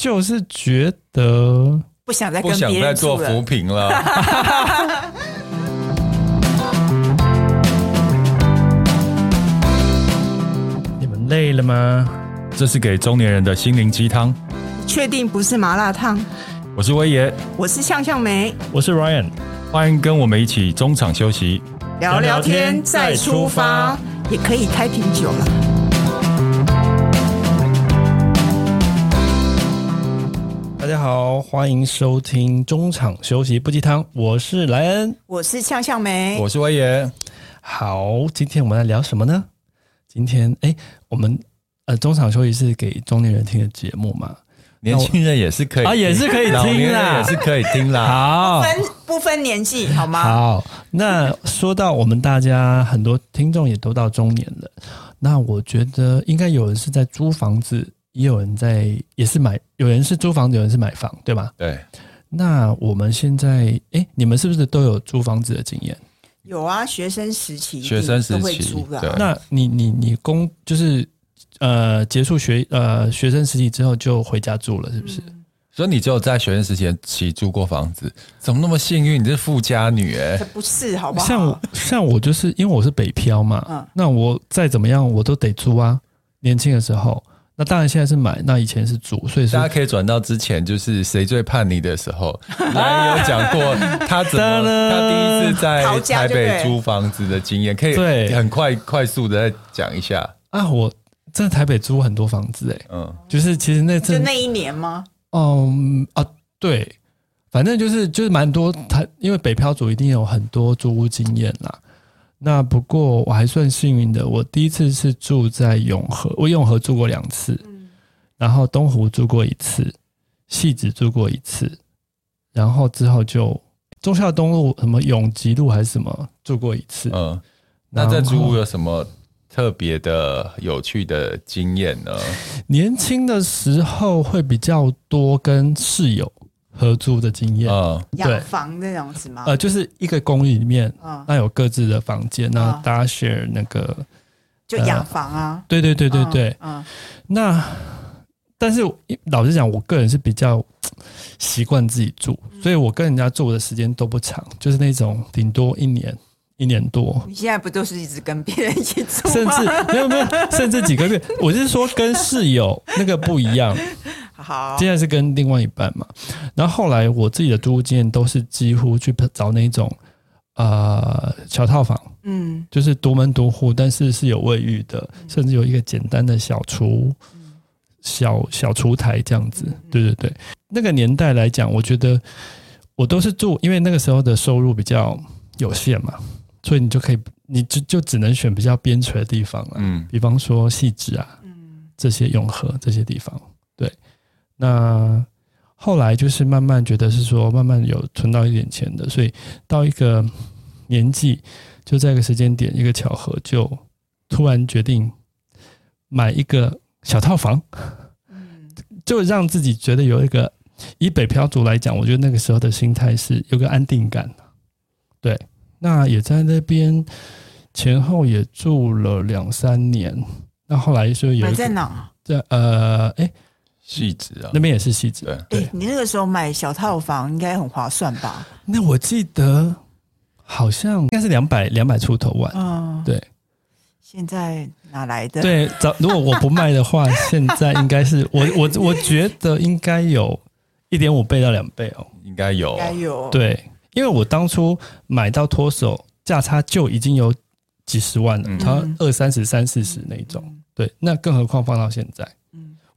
就是觉得不想再跟不想再做扶贫了。你们累了吗？这是给中年人的心灵鸡汤。确定不是麻辣烫？我是威爷，我是向向梅，我是 Ryan，欢迎跟我们一起中场休息，聊聊天再出发，也可以开瓶酒了。家好，欢迎收听中场休息不鸡汤，我是莱恩，我是向向梅，我是威爷。好，今天我们来聊什么呢？今天哎，我们呃中场休息是给中年人听的节目嘛？年轻人也是可以啊，也是可以听啦，也是可以听啦。好，不分不分年纪，好吗？好，那说到我们大家很多听众也都到中年了，那我觉得应该有人是在租房子，也有人在也是买，有人是租房子，有人是买房，对吧？对。那我们现在，哎，你们是不是都有租房子的经验？有啊，学生时期，学生时期租的。那你你你工就是。呃，结束学呃学生时期之后就回家住了，是不是？嗯、所以你只有在学生时期起租过房子，怎么那么幸运？你是富家女哎、欸？不是，好不好？像我像我就是因为我是北漂嘛，嗯，那我再怎么样我都得租啊。年轻的时候，那当然现在是买，那以前是租，所以大家可以转到之前就是谁最叛逆的时候，来有讲过他怎么 他第一次在台北租房子的经验，可以对。很快快速的再讲一下。啊，我。在台北租很多房子哎，嗯，就是其实那阵就那一年吗？嗯啊，对，反正就是就是蛮多台，因为北漂族一定有很多租屋经验啦。那不过我还算幸运的，我第一次是住在永和，我永和住过两次，嗯，然后东湖住过一次，戏子住过一次，然后之后就中孝东路什么永吉路还是什么住过一次，嗯，那在租屋有什么？特别的有趣的经验呢？年轻的时候会比较多跟室友合租的经验，啊，养房那种是吗？呃，就是一个公寓里面，嗯，那有各自的房间，那大家 share 那个，就养房啊，对对对对对，嗯，那但是老实讲，我个人是比较习惯自己住，所以我跟人家住的时间都不长，就是那种顶多一年。一年多，你现在不都是一直跟别人一起住吗？甚至没有没有，甚至几个月。我是说跟室友那个不一样。好，现在是跟另外一半嘛。然后后来我自己的租屋经验都是几乎去找那种呃小套房，嗯，就是独门独户，但是是有卫浴的，甚至有一个简单的小厨、小小厨台这样子。对对对，那个年代来讲，我觉得我都是住，因为那个时候的收入比较有限嘛。所以你就可以，你就就只能选比较边陲的地方了，嗯，比方说细致啊，嗯，这些永和这些地方，对。那后来就是慢慢觉得是说，慢慢有存到一点钱的，所以到一个年纪，就在一个时间点，一个巧合，就突然决定买一个小套房，嗯，就让自己觉得有一个，以北漂族来讲，我觉得那个时候的心态是有个安定感，对。那也在那边前后也住了两三年，那后来就有在哪？在呃，哎，汐止啊，那边也是戏子。对，你那个时候买小套房应该很划算吧？那我记得好像应该是两百两百出头万。嗯，对。现在哪来的？对，早如果我不卖的话，现在应该是 我我我觉得应该有一点五倍到两倍哦，应该有，应该有，对。因为我当初买到脱手价差就已经有几十万了，它二三十、三四十那种，对，那更何况放到现在，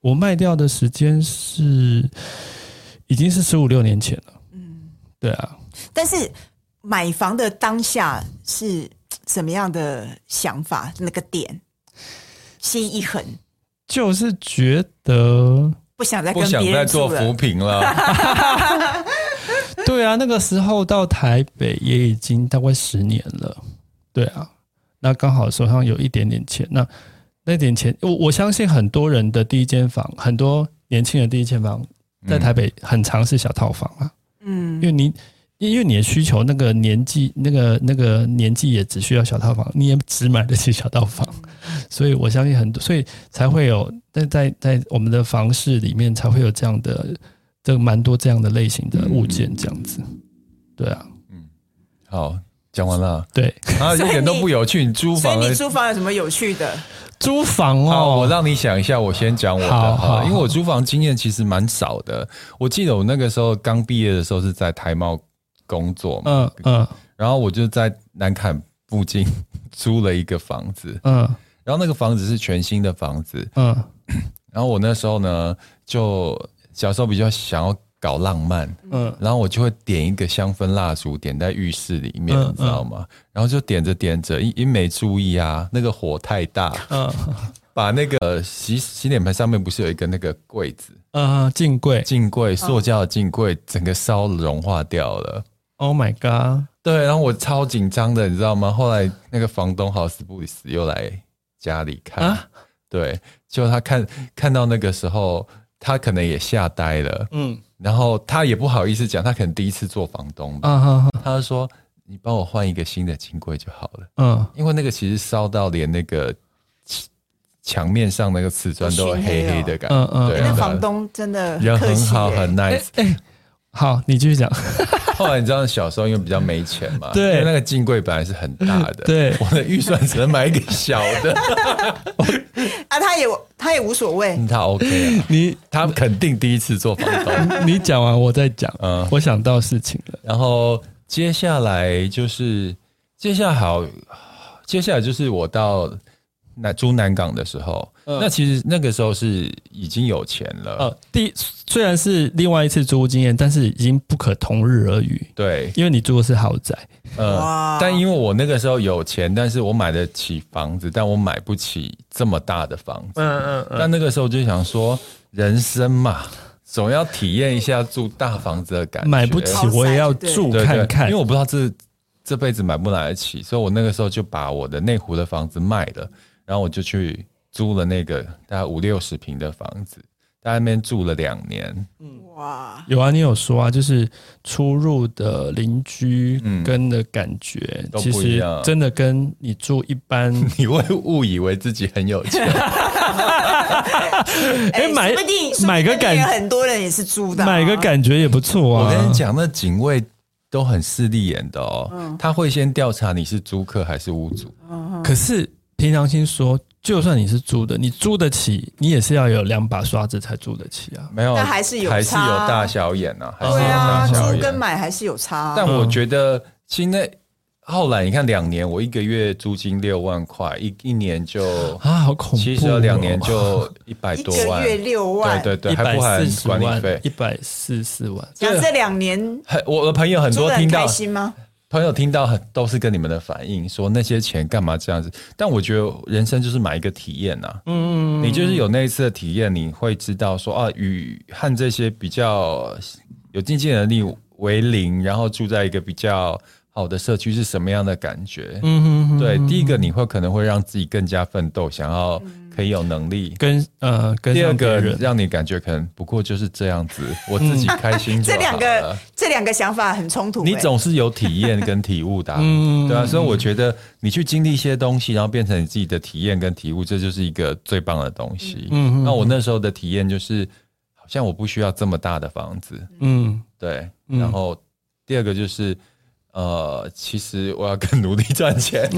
我卖掉的时间是已经是十五六年前了，嗯，对啊。但是买房的当下是什么样的想法？那个点心一狠，就是觉得不想再跟别人不想再做扶贫了。对啊，那个时候到台北也已经大概十年了。对啊，那刚好手上有一点点钱，那那点钱，我我相信很多人的第一间房，很多年轻人第一间房在台北很常是小套房啊。嗯，因为你因为你的需求，那个年纪，那个那个年纪也只需要小套房，你也只买得起小套房，所以我相信很多，所以才会有在在在我们的房市里面才会有这样的这个蛮多这样的类型的物件，这样子，对啊，嗯，好，讲完了，对，啊，一点都不有趣，你租房，你租房有什么有趣的？租房哦，好，我让你想一下，我先讲我的好好好，因为我租房经验其实蛮少的，我记得我那个时候刚毕业的时候是在台贸。工作嘛，嗯嗯，然后我就在南坎附近租了一个房子，嗯，然后那个房子是全新的房子，嗯，然后我那时候呢，就小时候比较想要搞浪漫，嗯，然后我就会点一个香氛蜡烛，点在浴室里面，你知道吗？然后就点着点着，一一没注意啊，那个火太大，嗯，把那个洗洗脸盆上面不是有一个那个柜子，嗯，镜柜，镜柜，塑胶的镜柜，整个烧融化掉了。Oh my god！对，然后我超紧张的，你知道吗？后来那个房东好死不死又来家里看，啊、对，就他看看到那个时候，他可能也吓呆了，嗯，然后他也不好意思讲，他可能第一次做房东吧，啊、他就说：“你帮我换一个新的金柜就好了。”嗯，因为那个其实烧到连那个墙面上那个瓷砖都黑黑的感觉，嗯嗯，对，那房东真的人很好，很 nice。欸欸好，你继续讲。后来你知道，小时候因为比较没钱嘛，对，因为那个镜柜本来是很大的，对，我的预算只能买一个小的。啊，他也他也无所谓，他 OK 啊，你他肯定第一次做房东。你讲完我再讲，嗯，我想到事情了。然后接下来就是接下来好，接下来就是我到。那租南港的时候，嗯，那其实那个时候是已经有钱了。呃，第虽然是另外一次租屋经验，但是已经不可同日而语。对，因为你住的是豪宅。呃，但因为我那个时候有钱，但是我买得起房子，但我买不起这么大的房子。嗯嗯嗯。但那个时候就想说，人生嘛，总要体验一下住大房子的感觉。买不起，我也要住看看。因为我不知道这这辈子买不买得起，所以我那个时候就把我的内湖的房子卖了。然后我就去租了那个大概五六十平的房子，在那边住了两年。嗯，哇，有啊，你有说啊，就是出入的邻居跟的感觉，嗯、其实真的跟你住一般，你会误以为自己很有钱。哎，买买个感觉，很多人也是租的，买个感觉也不错啊。我跟你讲，那警卫都很势利眼的哦，嗯、他会先调查你是租客还是屋主。嗯、可是。凭良心说，就算你是租的，你租得起，你也是要有两把刷子才租得起啊。没有，但还是有差，还是有大小眼啊。还是有对啊，大小眼，租跟买还是有差啊。但我觉得，现在后来你看，两年我一个月租金六万块，一一年就啊，好恐怖！其实两年就一百多万，一个月六万，对对对，还不含管理费，一百四十四万。讲这两年，我的朋友很多听到开心吗？朋友听到很都是跟你们的反应，说那些钱干嘛这样子？但我觉得人生就是买一个体验呐、啊，嗯，你就是有那一次的体验，你会知道说啊，与和这些比较有经济能力为零，然后住在一个比较好的社区是什么样的感觉？嗯哼哼，对，第一个你会可能会让自己更加奋斗，想要。可以有能力跟呃，跟第二个让你感觉可能不过就是这样子，我自己开心就好了。这两个这两个想法很冲突。你总是有体验跟体悟的，嗯，对啊。所以我觉得你去经历一些东西，然后变成你自己的体验跟体悟，这就是一个最棒的东西。嗯，那我那时候的体验就是，好像我不需要这么大的房子。嗯，对。然后第二个就是。呃，其实我要更努力赚钱。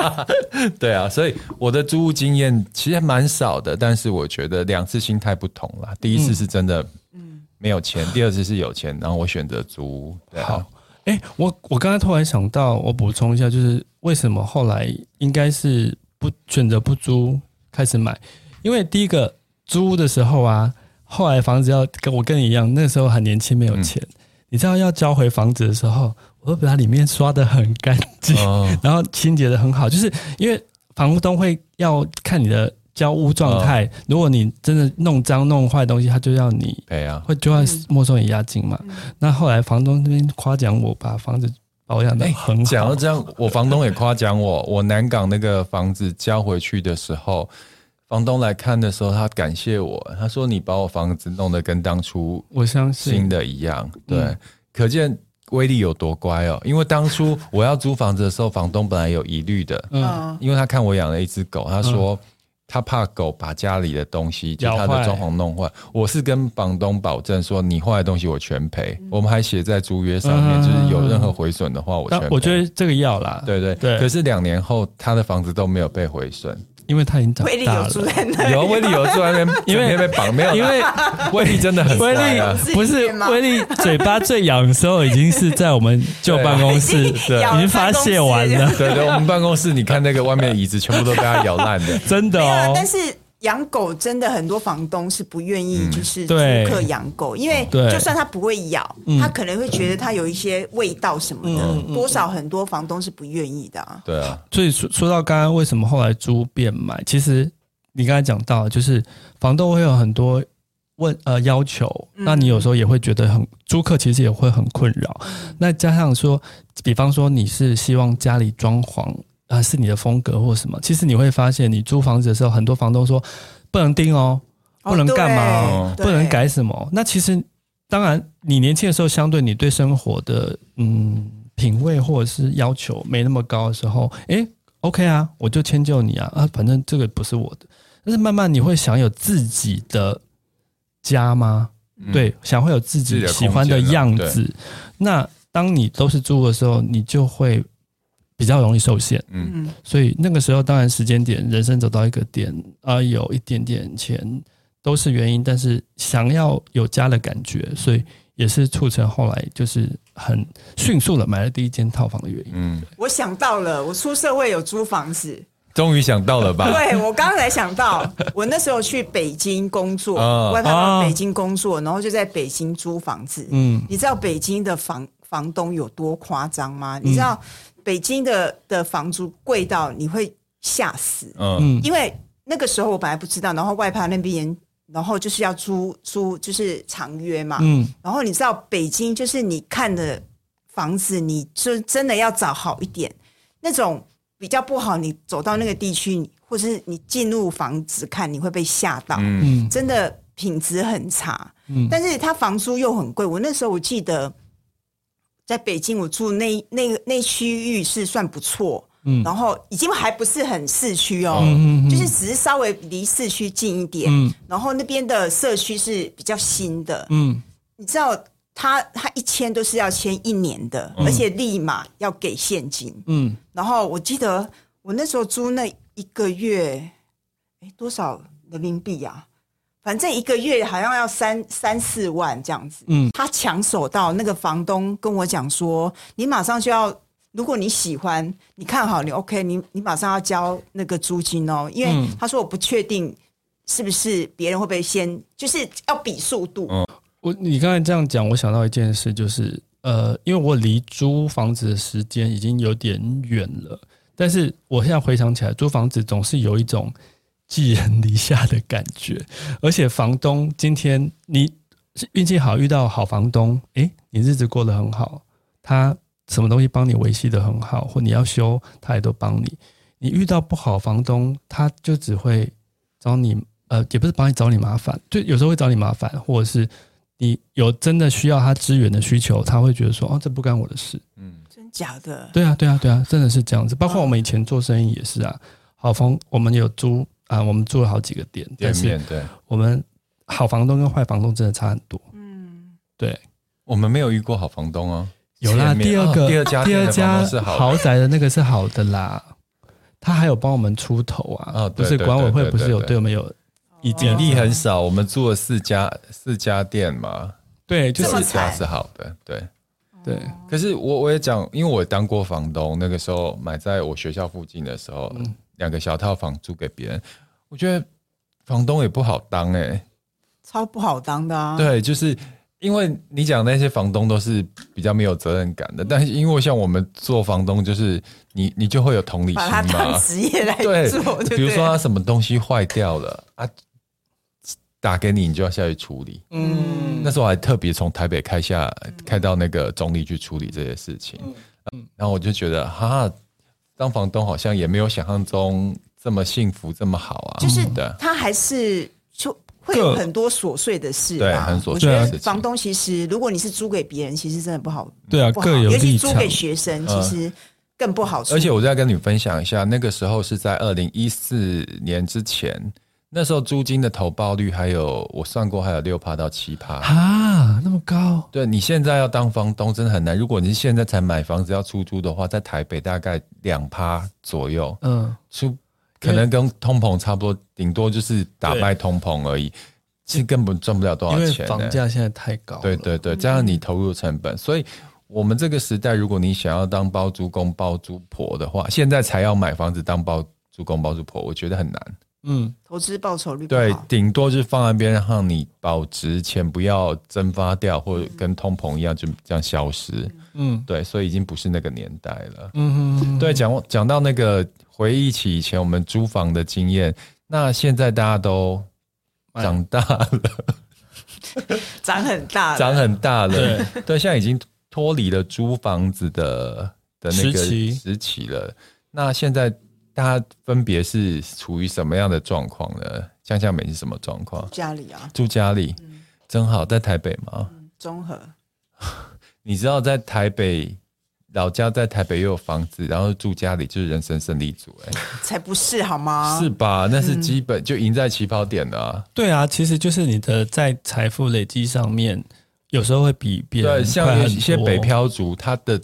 对啊，所以我的租屋经验其实蛮少的，但是我觉得两次心态不同啦。第一次是真的，嗯，没有钱；第二次是有钱，然后我选择租屋。对啊。好，哎，我我刚才突然想到，我补充一下，就是为什么后来应该是不选择不租，开始买？因为第一个租屋的时候啊，后来房子要跟我跟你一样，那个时候很年轻，没有钱。嗯你知道要交回房子的时候，我会把它里面刷得很干净，哦、然后清洁得很好，就是因为房东会要看你的交屋状态。哦、如果你真的弄脏弄坏东西，他就要你赔啊，会就要没收你押金嘛。嗯、那后来房东那边夸奖我把房子保养得很好。讲到这样，我房东也夸奖我，我南港那个房子交回去的时候。房东来看的时候，他感谢我，他说：“你把我房子弄得跟当初我相信新的一样。”对，可见威力有多乖哦，因为当初我要租房子的时候，房东本来有疑虑的，嗯，因为他看我养了一只狗，他说他怕狗把家里的东西，就他的装潢弄坏。我是跟房东保证说，你坏的东西我全赔，我们还写在租约上面，就是有任何毁损的话，我全赔。我觉得这个要啦，对对。对。可是两年后，他的房子都没有被毁损。因为他已经长大了。威力有住在那，有威力有住在那边，因为被绑没有。因为威力真的很威力，不是威力嘴巴最痒的时候，已经是在我们旧办公室，对，已经发泄完了。对对，我们办公室，你看那个外面的椅子，全部都被他咬烂的，真的哦。但是。养狗真的很多房东是不愿意，就是租客养狗，因为就算它不会咬，他可能会觉得它有一些味道什么的，多少很多房东是不愿意的啊。对啊，所以说说到刚刚为什么后来租变买，其实你刚才讲到，就是房东会有很多问呃要求，那你有时候也会觉得很租客其实也会很困扰。那加上说，比方说你是希望家里装潢。啊，是你的风格或什么？其实你会发现，你租房子的时候，很多房东说不能钉哦，不能干嘛哦，不能改什么。那其实，当然，你年轻的时候，相对你对生活的嗯品味或者是要求没那么高的时候，诶，OK 啊，我就迁就你啊啊，反正这个不是我的。但是慢慢你会想有自己的家吗？嗯、对，想会有自己喜欢的样子。那当你都是租的时候，你就会。比较容易受限，嗯，所以那个时候当然时间点，人生走到一个点啊，有一点点钱都是原因，但是想要有家的感觉，所以也是促成后来就是很迅速的买了第一间套房的原因。嗯，我想到了，我出社会有租房子，终于想到了吧？对，我刚才想到，我那时候去北京工作，外派到北京工作，然后就在北京租房子。嗯，你知道北京的房房东有多夸张吗？你知道？北京的的房租贵到你会吓死，嗯，因为那个时候我本来不知道，然后外派那边，然后就是要租租就是长约嘛，嗯，然后你知道北京就是你看的房子，你就真的要找好一点，那种比较不好，你走到那个地区，或者是你进入房子看，你会被吓到，嗯，真的品质很差，嗯，但是他房租又很贵，我那时候我记得。在北京，我住那那那区域是算不错，嗯，然后已经还不是很市区哦，嗯嗯，就是只是稍微离市区近一点，嗯，然后那边的社区是比较新的，嗯，你知道他他一签都是要签一年的，而且立马要给现金，嗯，然后我记得我那时候租那一个月，哎，多少人民币呀？反正一个月好像要三三四万这样子，嗯，他抢手到那个房东跟我讲说，你马上就要，如果你喜欢，你看好你 OK，你你马上要交那个租金哦，因为他说我不确定是不是别人会不会先，就是要比速度。嗯，我你刚才这样讲，我想到一件事，就是呃，因为我离租房子的时间已经有点远了，但是我现在回想起来，租房子总是有一种。寄人篱下的感觉，而且房东今天你运气好遇到好房东，诶，你日子过得很好，他什么东西帮你维系得很好，或你要修，他也都帮你。你遇到不好房东，他就只会找你，呃，也不是帮你找你麻烦，就有时候会找你麻烦，或者是你有真的需要他支援的需求，他会觉得说，哦，这不干我的事。嗯，真假的？对啊，对啊，对啊，真的是这样子。包括我们以前做生意也是啊，好房我们有租。啊，我们住了好几个店，店面对，我们好房东跟坏房东真的差很多。嗯，对，我们没有遇过好房东哦。有啦，第二个、第二家、第二家豪宅的那个是好的啦，他还有帮我们出头啊。不是管委会不是有对我们有比例很少，我们住了四家四家店嘛。对，就四家是好的，对对。可是我我也讲，因为我当过房东，那个时候买在我学校附近的时候。两个小套房租给别人，我觉得房东也不好当哎、欸，超不好当的啊！对，就是因为你讲那些房东都是比较没有责任感的，但是因为像我们做房东，就是你你就会有同理心嘛，把职业来做，对，比如说他什么东西坏掉了啊，打给你，你就要下去处理。嗯，那时候我还特别从台北开下开到那个中坜去处理这些事情，嗯，然后我就觉得哈。当房东好像也没有想象中这么幸福，这么好啊！就是的，他还是就会有很多琐碎的事，对，很琐碎。我觉得房东其实，如果你是租给别人，其实真的不好，对啊，各有。尤其租给学生，其实更不好。而且我再跟你分享一下，那个时候是在二零一四年之前。那时候租金的投报率还有我算过，还有六趴到七趴啊，那么高？对，你现在要当房东真的很难。如果你现在才买房子要出租的话，在台北大概两趴左右，嗯，出可能跟通膨差不多，顶多就是打败通膨而已，其实根本赚不了多少钱。房价现在太高，对对对，加上你投入成本，所以我们这个时代，如果你想要当包租公包租婆的话，现在才要买房子当包租公包租婆，我觉得很难。嗯，投资报酬率对，顶多就是放在边，让你保值，钱不要蒸发掉，或者跟通膨一样就这样消失。嗯，对，所以已经不是那个年代了。嗯哼哼，对，讲讲到那个回忆起以前我们租房的经验，那现在大家都长大了，长很大了，长很大了。对，对，现在已经脱离了租房子的的那个时期了。那现在。大家分别是处于什么样的状况呢？江夏美是什么状况？家里啊，住家里，嗯、真好，在台北吗？嗯、中和。你知道在台北老家在台北又有房子，然后住家里就是人生胜利组哎、欸，才不是好吗？是吧？那是基本、嗯、就赢在起跑点了、啊。对啊，其实就是你的在财富累积上面，有时候会比别人快很多。像一些北漂族，他的。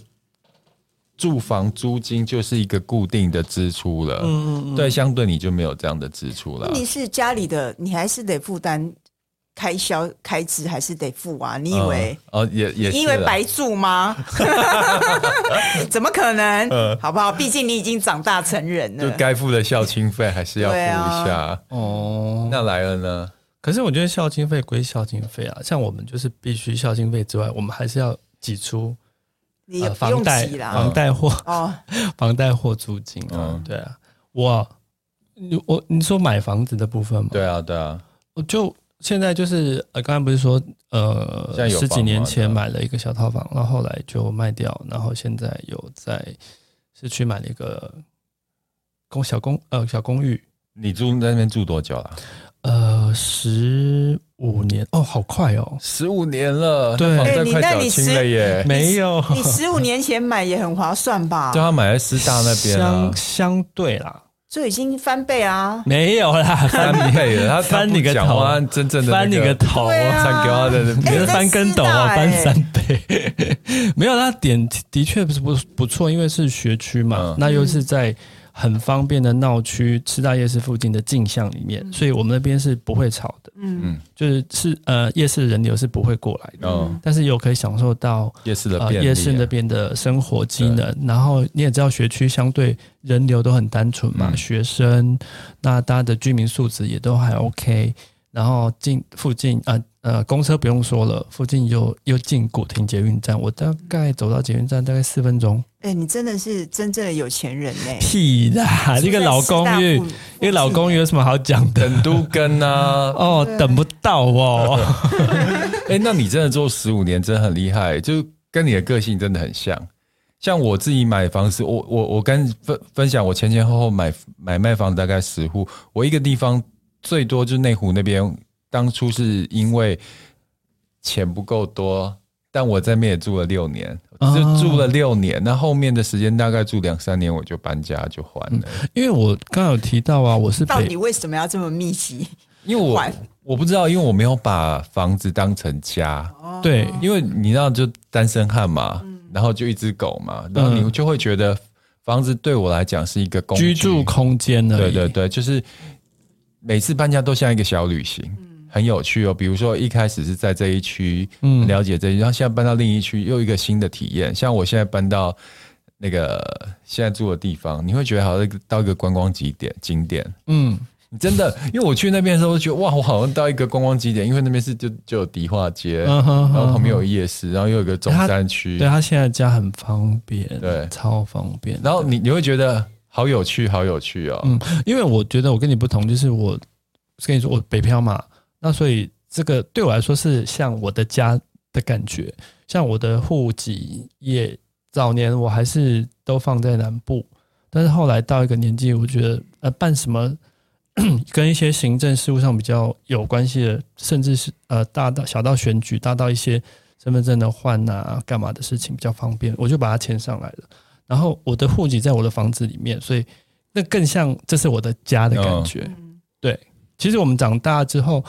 住房租金就是一个固定的支出了，嗯，对，相对你就没有这样的支出了。你是家里的，你还是得负担开销开支，还是得付啊？你以为？嗯、哦，也也，你以为白住吗？怎么可能？嗯、好不好？毕竟你已经长大成人了，就该付的孝亲费还是要付一下。啊、哦，那来了呢？可是我觉得孝亲费归孝亲费啊，像我们就是必须孝亲费之外，我们还是要挤出。你也不用挤啦，房贷或哦，房贷或租金啊，对啊，我你我你说买房子的部分吗？对啊，对啊，我就现在就是呃，刚才不是说呃，十几年前买了一个小套房，然后后来就卖掉，然后现在有在市区买了一个公小公呃小公寓。你住在那边住多久了？呃，十五年哦，好快哦，十五年了，对，房贷快缴清了耶，没有，你十五年前买也很划算吧？对，他买在师大那边，相相对啦，就已经翻倍啊，没有啦，翻倍了，他翻你个头啊，真正的翻你个头，三哥的，别人 翻跟斗啊，翻三倍，没有，他点的确不是不不错，因为是学区嘛，那又是在。很方便的闹区，师大夜市附近的镜像里面，所以我们那边是不会吵的。嗯，就是是呃夜市人流是不会过来的。嗯，但是又可以享受到夜市的呃夜市那边的生活机能。然后你也知道学区相对人流都很单纯嘛，学生那大家的居民素质也都还 OK。然后近附近啊呃，呃公车不用说了，附近又又近古亭捷运站，我大概走到捷运站大概四分钟。哎、欸，你真的是真正的有钱人呢！屁啦，一个老公寓，一个老公寓有什么好讲的？等都跟啊，哦，等不到哦。哎、欸，那你真的做十五年，真的很厉害，就跟你的个性真的很像。像我自己买房子，我我我跟分分享，我前前后后买买卖房子大概十户，我一个地方。最多就是内湖那边，当初是因为钱不够多，但我在那边也住了六年，就住了六年。那后面的时间大概住两三年，我就搬家就还了。因为我刚刚有提到啊，我是到底为什么要这么密集？因为我我不知道，因为我没有把房子当成家。对，因为你知道，就单身汉嘛，然后就一只狗嘛，然后你就会觉得房子对我来讲是一个居住空间呢。对对对，就是。每次搬家都像一个小旅行，很有趣哦。比如说一开始是在这一区，嗯，了解这一区，然后现在搬到另一区，又一个新的体验。像我现在搬到那个现在住的地方，你会觉得好像到一个观光景点景点。嗯，真的，因为我去那边的时候，觉得哇，我好像到一个观光景点，因为那边是就就有迪化街，然后旁边有夜市，然后又有个中山区。对，他现在家很方便，对，超方便。然后你你会觉得。好有趣，好有趣哦！嗯，因为我觉得我跟你不同，就是我跟你说我北漂嘛，那所以这个对我来说是像我的家的感觉。像我的户籍也早年我还是都放在南部，但是后来到一个年纪，我觉得呃办什么 跟一些行政事务上比较有关系的，甚至是呃大到小到选举，大到一些身份证的换啊、干嘛的事情比较方便，我就把它签上来了。然后我的户籍在我的房子里面，所以那更像这是我的家的感觉。嗯、对，其实我们长大之后，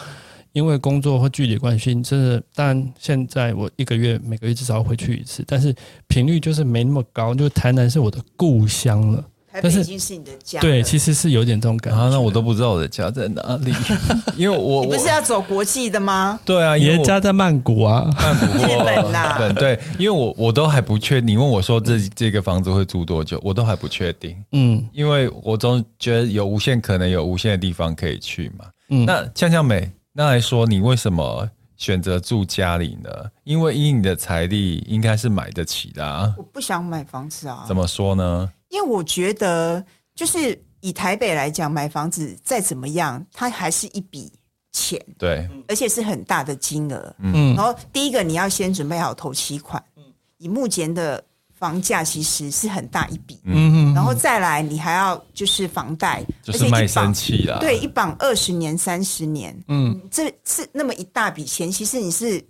因为工作或距离关系，真的，但现在我一个月每个月至少回去一次，但是频率就是没那么高。就台南是我的故乡了。但是已经是你的家，对，其实是有点这种感觉。啊，那我都不知道我的家在哪里，因为我你不是要走国际的吗？对啊，你的家在曼谷啊，曼谷日本呐。对，因为我我都还不确定。你问我说这这个房子会住多久，我都还不确定。嗯，因为我总觉得有无限可能，有无限的地方可以去嘛。嗯，那呛呛梅，那来说你为什么选择住家里呢？因为以你的财力，应该是买得起的啊。我不想买房子啊。怎么说呢？因为我觉得，就是以台北来讲，买房子再怎么样，它还是一笔钱，对，而且是很大的金额。嗯，然后第一个你要先准备好头期款，嗯，以目前的房价其实是很大一笔，嗯，然后再来你还要就是房贷，就是卖身契啦，对，一绑二十年、三十年，嗯，这是那么一大笔钱，其实你是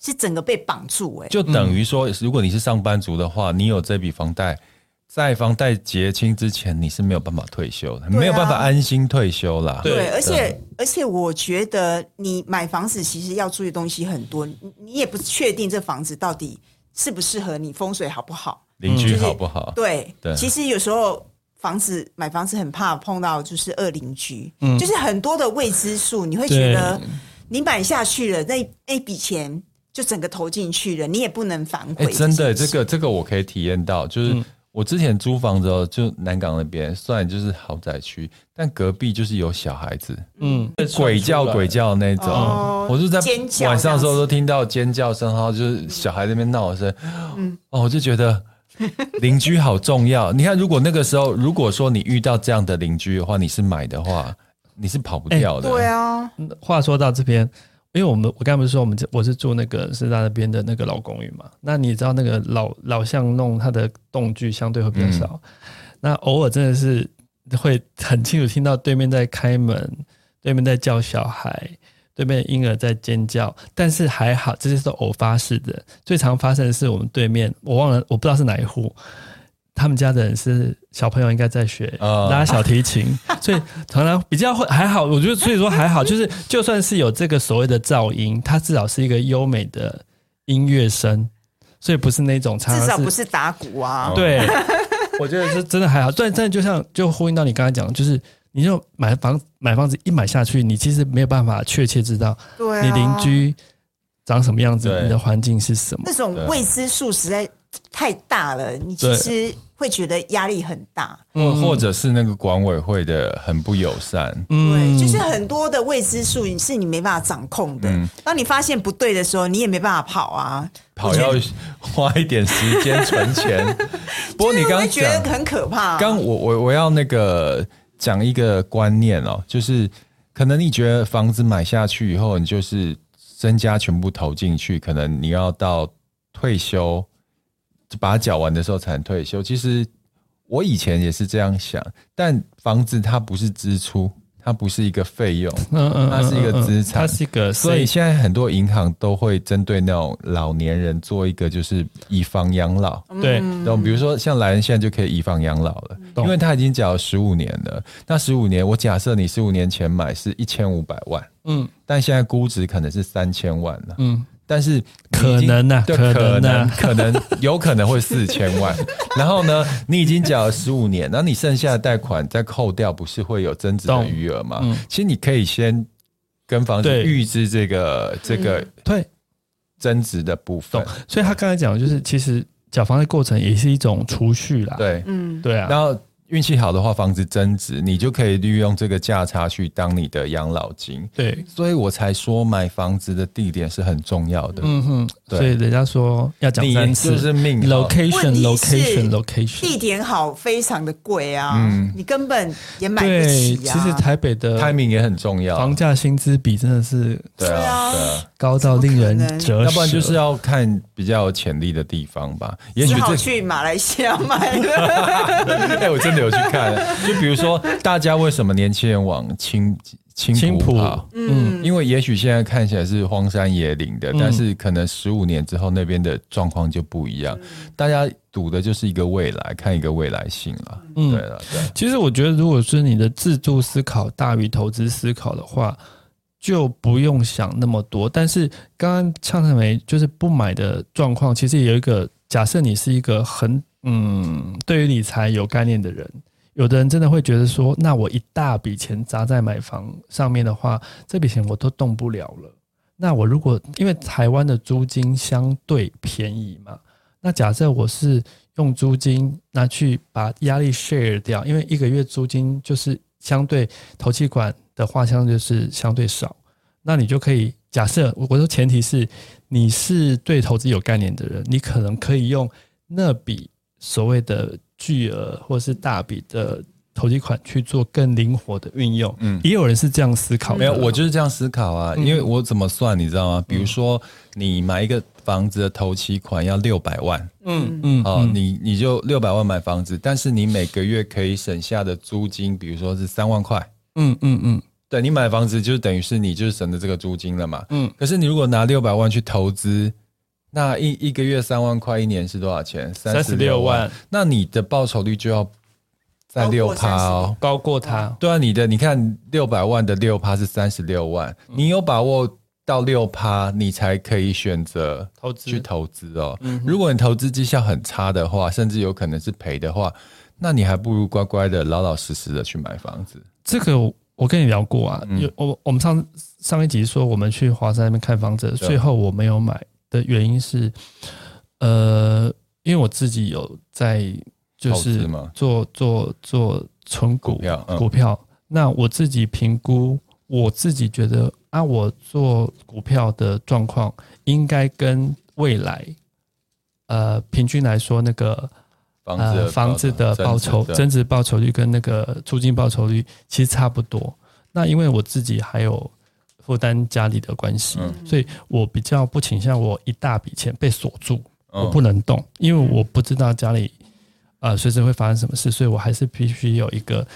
是整个被绑住，欸，哎，就等于说，如果你是上班族的话，你有这笔房贷。在房贷结清之前，你是没有办法退休的，啊、没有办法安心退休啦。对，对。而且而且，我觉得你买房子其实要注意的东西很多，你也不确定这房子到底适不适合你，风水好不好，邻居好不好？就是、对对，其实有时候房子买房子很怕碰到就是恶邻居，嗯，就是很多的未知数，你会觉得你买下去了，那那笔钱就整个投进去了，你也不能反悔。哎，真的，这个这个我可以体验到，就是。嗯我之前租房子哦，就南港那边，虽然就是豪宅区，但隔壁就是有小孩子，嗯，鬼叫鬼叫那种，哦、我就在晚上的时候都听到尖叫声，然后就是小孩在那边闹声，嗯，哦，我就觉得邻居好重要。你看，如果那个时候，如果说你遇到这样的邻居的话，你是买的话，你是跑不掉的。欸、对啊，话说到这边。因为我们我刚才不是说我们我是住那个师大那边的那个老公寓嘛，那你知道那个老老巷弄它的动距相对会比较少，嗯、那偶尔真的是会很清楚听到对面在开门，对面在叫小孩，对面婴儿在尖叫，但是还好这些是偶发式的，最常发生的是我们对面我忘了我不知道是哪一户。他们家的人是小朋友，应该在学拉小提琴，呃、所以常常比较会还好。我觉得所以说还好，就是 就算是有这个所谓的噪音，它至少是一个优美的音乐声，所以不是那种常常，至少不是打鼓啊。对，我觉得是真的还好。但但就像就呼应到你刚才讲，就是你就买房买房子一买下去，你其实没有办法确切知道你邻居长什么样子，你的环境是什么，那种未知数实在太大了。你其实。会觉得压力很大，嗯，或者是那个管委会的很不友善，嗯，对，就是很多的未知数是你没办法掌控的。嗯，当你发现不对的时候，你也没办法跑啊，跑要 花一点时间存钱。不过你刚刚觉得很可怕。刚我我我要那个讲一个观念哦，就是可能你觉得房子买下去以后，你就是身家全部投进去，可能你要到退休。把它缴完的时候才能退休。其实我以前也是这样想，但房子它不是支出，它不是一个费用，嗯嗯，它是一个资产，它是一个。所以现在很多银行都会针对那种老年人做一个，就是以房养老。对，懂？比如说像莱恩现在就可以以房养老了，因为他已经缴了十五年了。那十五年，我假设你十五年前买是一千五百万，嗯，但现在估值可能是三千万了，嗯。但是可能呢、可能可能 有可能会四千万。然后呢，你已经缴了十五年，然后你剩下的贷款再扣掉，不是会有增值的余额吗？嗯、其实你可以先跟房子预支这个这个对增值的部分。所以他刚才讲的就是，其实缴房的过程也是一种储蓄啦。对，嗯，对啊。然后。运气好的话，房子增值，你就可以利用这个价差去当你的养老金。对，所以我才说买房子的地点是很重要的。嗯哼，对所以人家说要讲三次，就是命 location，location，location，地点好非常的贵啊，嗯，你根本也买不起啊。其实台北的 timing 也很重要，房价薪资比真的是对啊，对啊。高到令人折舌，要不然就是要看比较有潜力的地方吧。也许这去马来西亚买。哎、欸，我真的有去看。就比如说，大家为什么年轻人往青青浦跑？嗯，因为也许现在看起来是荒山野岭的，嗯、但是可能十五年之后那边的状况就不一样。嗯、大家赌的就是一个未来，看一个未来性了。嗯，对了，对。其实我觉得，如果是你的自助思考大于投资思考的话。就不用想那么多，但是刚刚呛呛梅就是不买的状况，其实也有一个假设，你是一个很嗯，对于理财有概念的人，有的人真的会觉得说，那我一大笔钱砸在买房上面的话，这笔钱我都动不了了。那我如果因为台湾的租金相对便宜嘛，那假设我是用租金拿去把压力 share 掉，因为一个月租金就是相对头期款。的画像就是相对少，那你就可以假设，我说前提是你是对投资有概念的人，你可能可以用那笔所谓的巨额或是大笔的投机款去做更灵活的运用。嗯，也有人是这样思考的。没有，我就是这样思考啊，因为我怎么算你知道吗？比如说你买一个房子的头期款要六百万，嗯嗯，哦，你你就六百万买房子，但是你每个月可以省下的租金，比如说是三万块。嗯嗯嗯，对，你买房子就等于是你就是省的这个租金了嘛。嗯，可是你如果拿六百万去投资，那一一个月三万块，一年是多少钱？三十六万。那你的报酬率就要在六趴哦，高过它。对啊，你的你看六百万的六趴是三十六万，你有把握到六趴，你才可以选择投资去投资哦。嗯，如果你投资绩效很差的话，甚至有可能是赔的话，那你还不如乖乖的、老老实实的去买房子。这个我跟你聊过啊，有我我们上上一集说我们去华山那边看房子，最后我没有买的原因是，呃，因为我自己有在就是做做做存股股票，那我自己评估，我自己觉得啊，我做股票的状况应该跟未来，呃，平均来说那个。呃，房子的报酬、增值报酬率跟那个租金报酬率其实差不多。那因为我自己还有负担家里的关系，所以我比较不倾向我一大笔钱被锁住，我不能动，因为我不知道家里呃随时会发生什么事，所以我还是必须有一个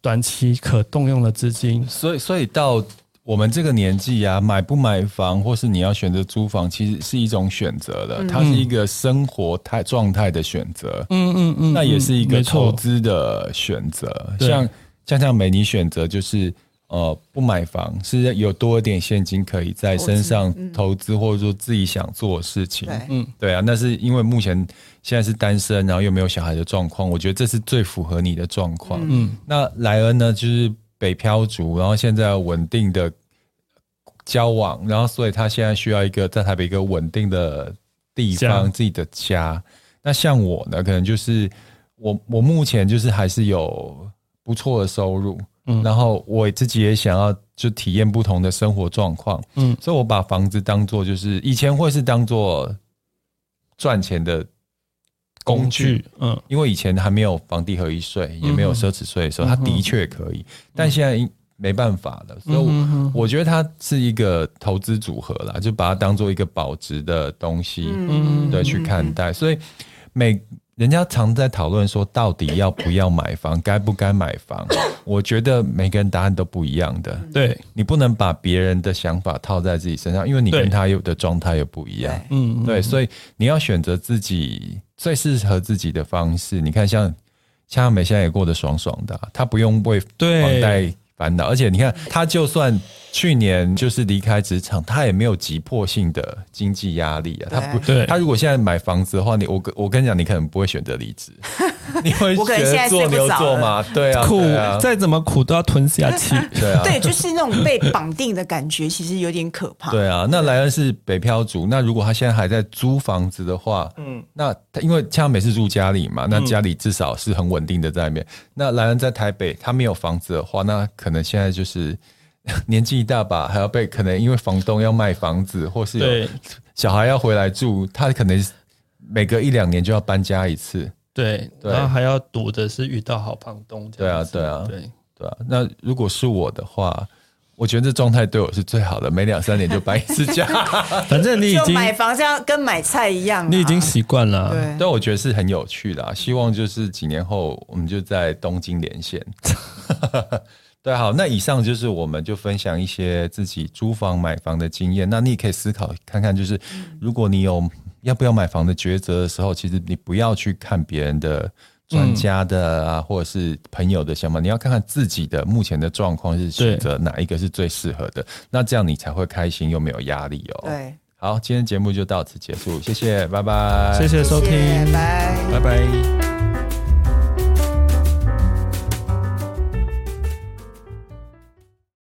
短期可动用的资金。所以，所以到。我们这个年纪啊，买不买房，或是你要选择租房，其实是一种选择的，它是一个生活态状态的选择。嗯嗯嗯，那也是一个投资的选择。像像像美妮选择就是呃不买房，是有多一点现金可以在身上投资，或者说自己想做的事情。嗯，对啊，那是因为目前现在是单身，然后又没有小孩的状况，我觉得这是最符合你的状况。嗯，那莱恩呢，就是。北漂族，然后现在稳定的交往，然后所以他现在需要一个在台北一个稳定的地方，自己的家。那像我呢，可能就是我我目前就是还是有不错的收入，嗯，然后我自己也想要就体验不同的生活状况，嗯，所以我把房子当做就是以前会是当做赚钱的。工具，嗯，因为以前还没有房地合一税，也没有奢侈税的时候，它的确可以，但现在没办法的，所以我觉得它是一个投资组合啦，就把它当做一个保值的东西，嗯，对，去看待。所以每人家常在讨论说，到底要不要买房，该不该买房？我觉得每个人答案都不一样的。对，你不能把别人的想法套在自己身上，因为你跟他有的状态又不一样。嗯，对，所以你要选择自己。最适合自己的方式，你看像，像呛呛梅现在也过得爽爽的，他不用为房贷烦恼，而且你看他就算去年就是离开职场，他也没有急迫性的经济压力啊。他不，他如果现在买房子的话，你我我跟你讲，你可能不会选择离职。你会觉得做牛做马，对啊，苦再怎么苦都要吞下去，对啊，对，就是那种被绑定的感觉，其实有点可怕。对啊，那莱恩是北漂族，那如果他现在还在租房子的话，嗯，那他因为呛呛梅是住家里嘛，那家里至少是很稳定的在那边。那莱恩在台北，他没有房子的话，那可能现在就是 年纪一大把，还要被可能因为房东要卖房子，或是有小孩要回来住，他可能每隔一两年就要搬家一次。对，然后还要赌的是遇到好房东。对啊，对啊，对对啊。那如果是我的话，我觉得这状态对我是最好的，每两三年就搬一次家，反正你已经买房这样跟买菜一样，你已经习惯了。对，但我觉得是很有趣的，希望就是几年后我们就在东京连线。对，好，那以上就是我们就分享一些自己租房买房的经验，那你也可以思考看看，就是如果你有要不要买房的抉择的时候，其实你不要去看别人的。专家的啊，或者是朋友的想法，你要看看自己的目前的状况是选择哪一个是最适合的，那这样你才会开心又没有压力哦。对，好，今天节目就到此结束，谢谢，拜拜，谢谢收听，拜拜，拜拜。